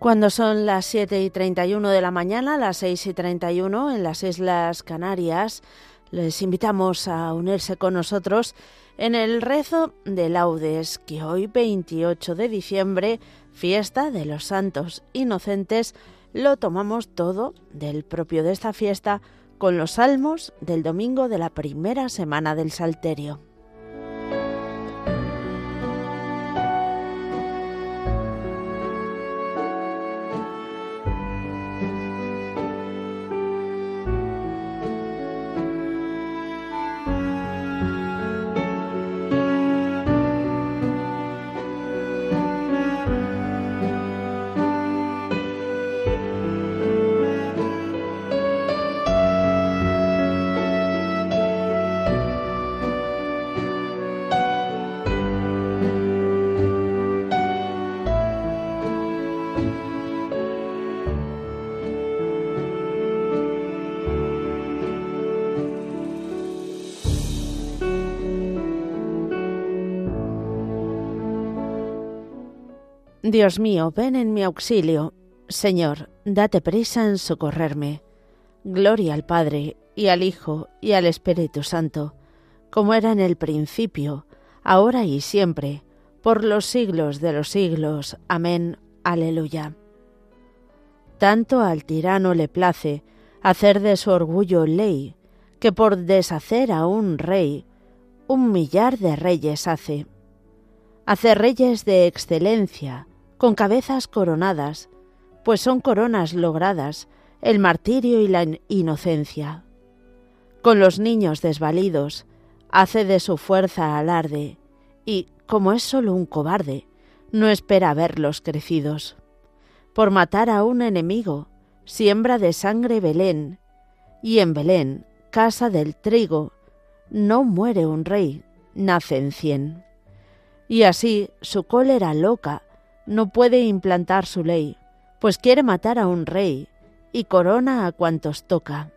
Cuando son las 7 y 31 de la mañana, las 6 y 31 en las Islas Canarias, les invitamos a unirse con nosotros en el rezo de laudes, que hoy 28 de diciembre, fiesta de los santos inocentes, lo tomamos todo del propio de esta fiesta con los salmos del domingo de la primera semana del Salterio. Dios mío, ven en mi auxilio. Señor, date prisa en socorrerme. Gloria al Padre, y al Hijo, y al Espíritu Santo, como era en el principio, ahora y siempre, por los siglos de los siglos. Amén. Aleluya. Tanto al tirano le place hacer de su orgullo ley, que por deshacer a un rey, un millar de reyes hace. Hace reyes de excelencia, con cabezas coronadas, pues son coronas logradas el martirio y la inocencia. Con los niños desvalidos, hace de su fuerza alarde, y, como es solo un cobarde, no espera verlos crecidos. Por matar a un enemigo, siembra de sangre Belén, y en Belén, casa del trigo, no muere un rey, nacen cien. Y así su cólera loca no puede implantar su ley, pues quiere matar a un rey y corona a cuantos toca.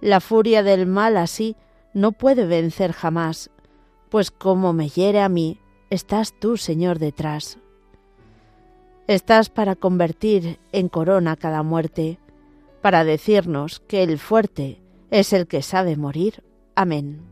La furia del mal así no puede vencer jamás, pues como me hiere a mí, estás tú, Señor, detrás. Estás para convertir en corona cada muerte, para decirnos que el fuerte es el que sabe morir. Amén.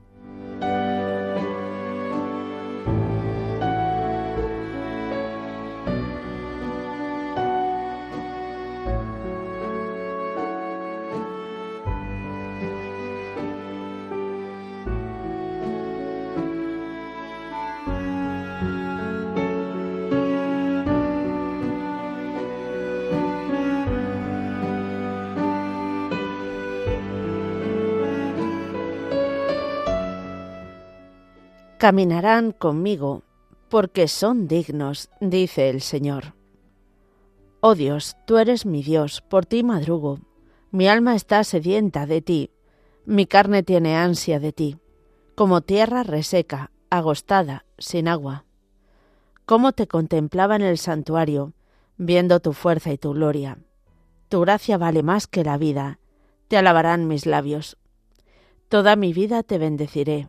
Caminarán conmigo, porque son dignos, dice el Señor. Oh Dios, tú eres mi Dios, por ti madrugo, mi alma está sedienta de ti, mi carne tiene ansia de ti, como tierra reseca, agostada, sin agua. Cómo te contemplaba en el santuario, viendo tu fuerza y tu gloria. Tu gracia vale más que la vida, te alabarán mis labios. Toda mi vida te bendeciré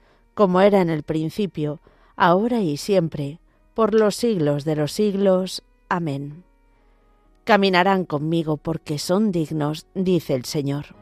como era en el principio, ahora y siempre, por los siglos de los siglos. Amén. Caminarán conmigo porque son dignos, dice el Señor.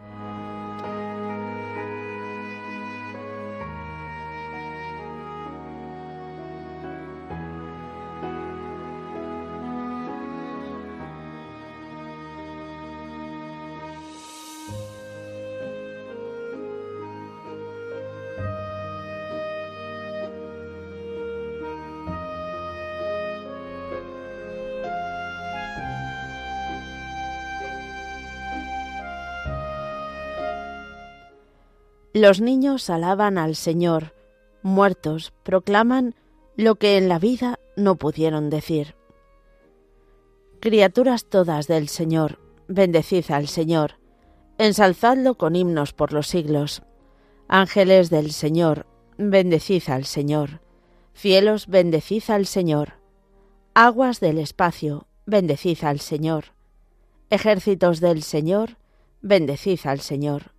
Los niños alaban al Señor, muertos proclaman lo que en la vida no pudieron decir. Criaturas todas del Señor, bendecid al Señor, ensalzadlo con himnos por los siglos. Ángeles del Señor, bendecid al Señor. Cielos, bendecid al Señor. Aguas del espacio, bendecid al Señor. Ejércitos del Señor, bendecid al Señor.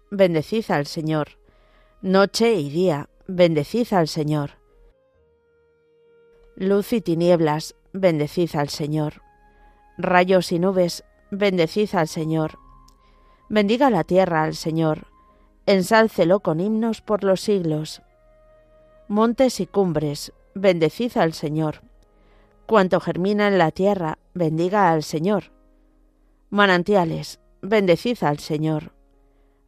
bendecid al Señor. Noche y día, bendecid al Señor. Luz y tinieblas, bendecid al Señor. Rayos y nubes, bendecid al Señor. Bendiga la tierra al Señor, ensálcelo con himnos por los siglos. Montes y cumbres, bendecid al Señor. Cuanto germina en la tierra, bendiga al Señor. Manantiales, bendecid al Señor.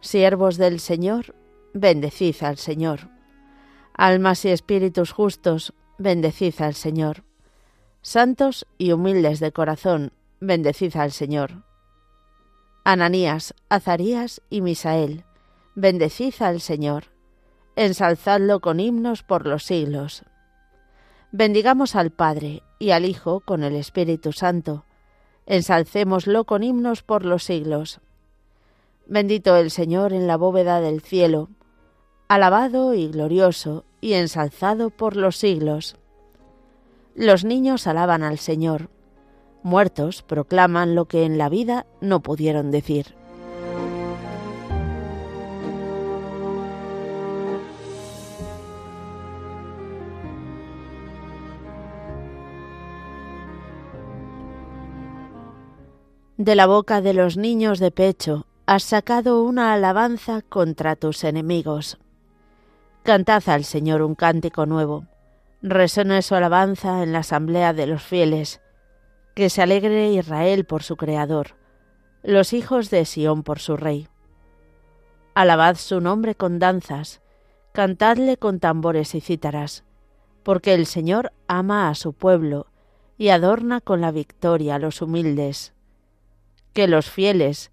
Siervos del Señor, bendecid al Señor. Almas y espíritus justos, bendecid al Señor. Santos y humildes de corazón, bendecid al Señor. Ananías, Azarías y Misael, bendecid al Señor. Ensalzadlo con himnos por los siglos. Bendigamos al Padre y al Hijo con el Espíritu Santo. Ensalcémoslo con himnos por los siglos. Bendito el Señor en la bóveda del cielo, alabado y glorioso y ensalzado por los siglos. Los niños alaban al Señor, muertos proclaman lo que en la vida no pudieron decir. De la boca de los niños de pecho has sacado una alabanza contra tus enemigos. Cantad al Señor un cántico nuevo. Resuene su alabanza en la asamblea de los fieles. Que se alegre Israel por su Creador, los hijos de Sión por su Rey. Alabad su nombre con danzas, cantadle con tambores y cítaras, porque el Señor ama a su pueblo y adorna con la victoria a los humildes. Que los fieles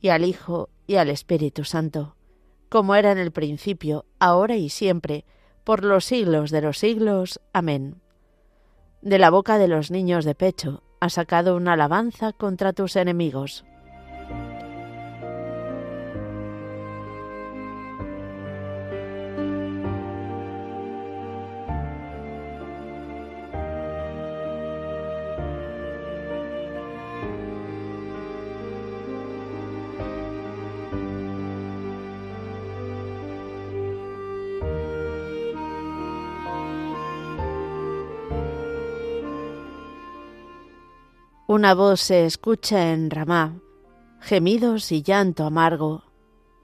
y al Hijo, y al Espíritu Santo como era en el principio, ahora y siempre, por los siglos de los siglos. Amén. De la boca de los niños de pecho ha sacado una alabanza contra tus enemigos. Una voz se escucha en Ramá, gemidos y llanto amargo.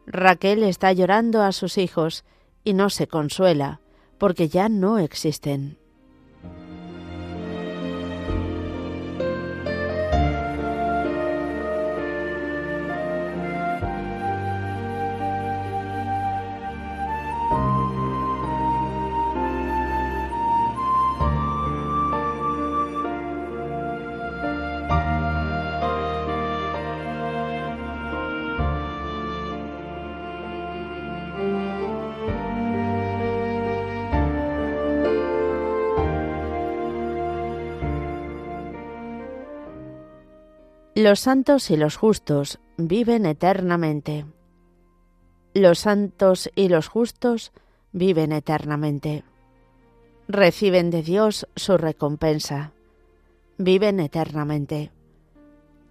Raquel está llorando a sus hijos y no se consuela, porque ya no existen. Los santos y los justos viven eternamente. Los santos y los justos viven eternamente. Reciben de Dios su recompensa. Viven eternamente.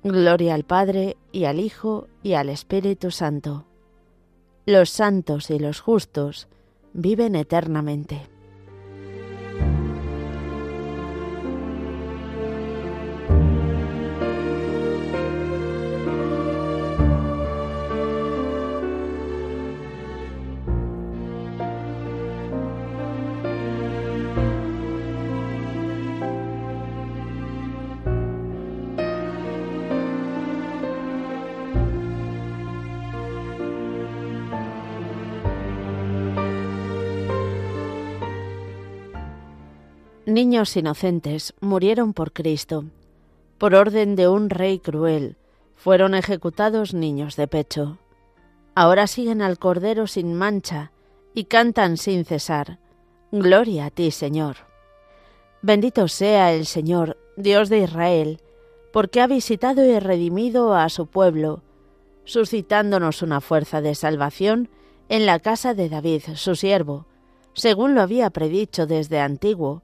Gloria al Padre y al Hijo y al Espíritu Santo. Los santos y los justos viven eternamente. Niños inocentes murieron por Cristo. Por orden de un rey cruel, fueron ejecutados niños de pecho. Ahora siguen al Cordero sin mancha y cantan sin cesar. Gloria a ti, Señor. Bendito sea el Señor, Dios de Israel, porque ha visitado y redimido a su pueblo, suscitándonos una fuerza de salvación en la casa de David, su siervo, según lo había predicho desde antiguo,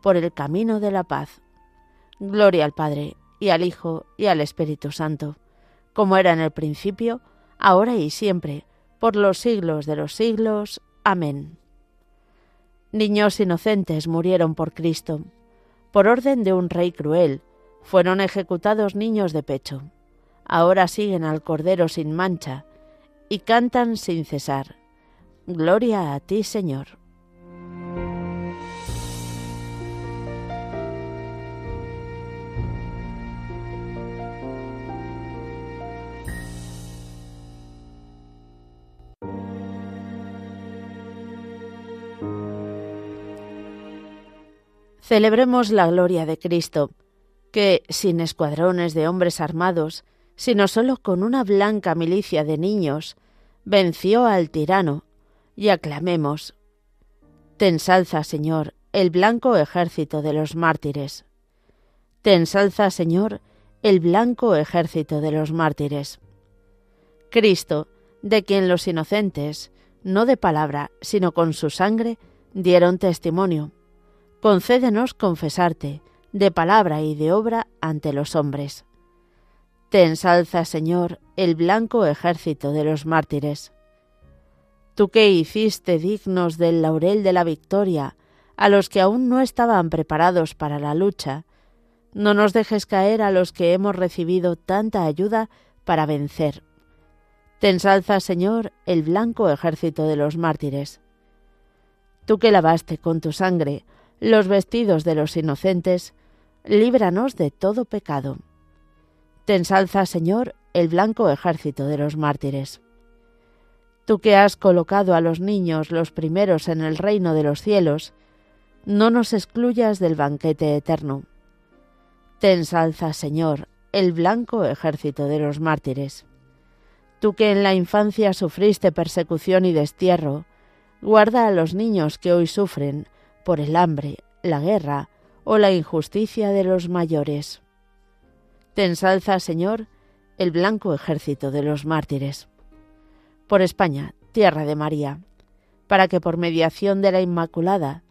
por el camino de la paz. Gloria al Padre, y al Hijo, y al Espíritu Santo, como era en el principio, ahora y siempre, por los siglos de los siglos. Amén. Niños inocentes murieron por Cristo. Por orden de un rey cruel, fueron ejecutados niños de pecho. Ahora siguen al Cordero sin mancha, y cantan sin cesar. Gloria a ti, Señor. Celebremos la gloria de Cristo, que, sin escuadrones de hombres armados, sino solo con una blanca milicia de niños, venció al tirano, y aclamemos. Te ensalza, Señor, el blanco ejército de los mártires. Te ensalza, Señor, el blanco ejército de los mártires. Cristo, de quien los inocentes, no de palabra, sino con su sangre, dieron testimonio concédenos confesarte, de palabra y de obra, ante los hombres. Te ensalza, Señor, el blanco ejército de los mártires. Tú que hiciste dignos del laurel de la victoria a los que aún no estaban preparados para la lucha, no nos dejes caer a los que hemos recibido tanta ayuda para vencer. Te ensalza, Señor, el blanco ejército de los mártires. Tú que lavaste con tu sangre los vestidos de los inocentes, líbranos de todo pecado. Te ensalza, Señor, el blanco ejército de los mártires. Tú que has colocado a los niños los primeros en el reino de los cielos, no nos excluyas del banquete eterno. Te ensalza, Señor, el blanco ejército de los mártires. Tú que en la infancia sufriste persecución y destierro, guarda a los niños que hoy sufren, por el hambre, la guerra o la injusticia de los mayores. Te ensalza, Señor, el blanco ejército de los mártires. Por España, tierra de María, para que por mediación de la Inmaculada,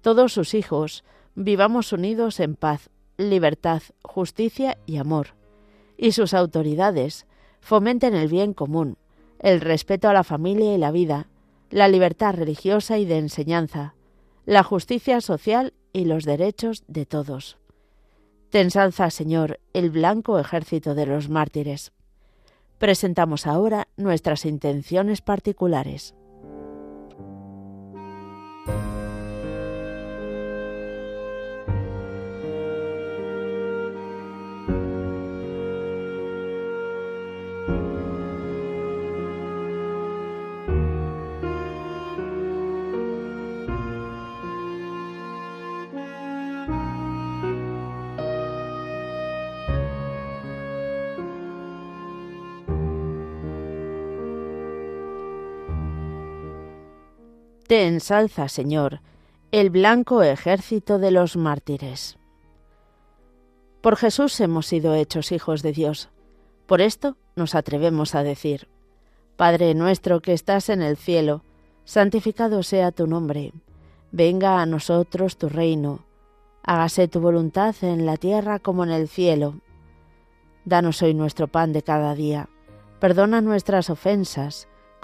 todos sus hijos vivamos unidos en paz, libertad, justicia y amor, y sus autoridades fomenten el bien común, el respeto a la familia y la vida, la libertad religiosa y de enseñanza, la justicia social y los derechos de todos. Te ensalza, Señor, el blanco ejército de los mártires. Presentamos ahora nuestras intenciones particulares. Te ensalza, Señor, el blanco ejército de los mártires. Por Jesús hemos sido hechos hijos de Dios. Por esto nos atrevemos a decir, Padre nuestro que estás en el cielo, santificado sea tu nombre, venga a nosotros tu reino, hágase tu voluntad en la tierra como en el cielo. Danos hoy nuestro pan de cada día, perdona nuestras ofensas,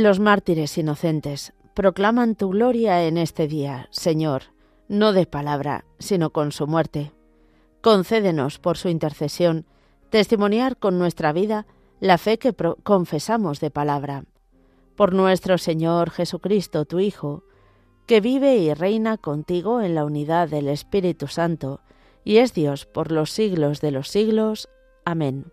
Los mártires inocentes proclaman tu gloria en este día, Señor, no de palabra, sino con su muerte. Concédenos, por su intercesión, testimoniar con nuestra vida la fe que confesamos de palabra. Por nuestro Señor Jesucristo, tu Hijo, que vive y reina contigo en la unidad del Espíritu Santo, y es Dios por los siglos de los siglos. Amén.